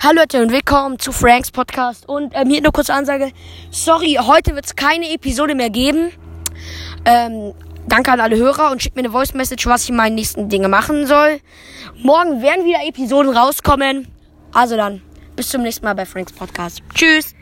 Hallo Leute und willkommen zu Franks Podcast. Und ähm, hier nur kurze Ansage. Sorry, heute wird es keine Episode mehr geben. Ähm, danke an alle Hörer und schickt mir eine Voice Message, was ich in meinen nächsten Dinge machen soll. Morgen werden wieder Episoden rauskommen. Also dann, bis zum nächsten Mal bei Franks Podcast. Tschüss.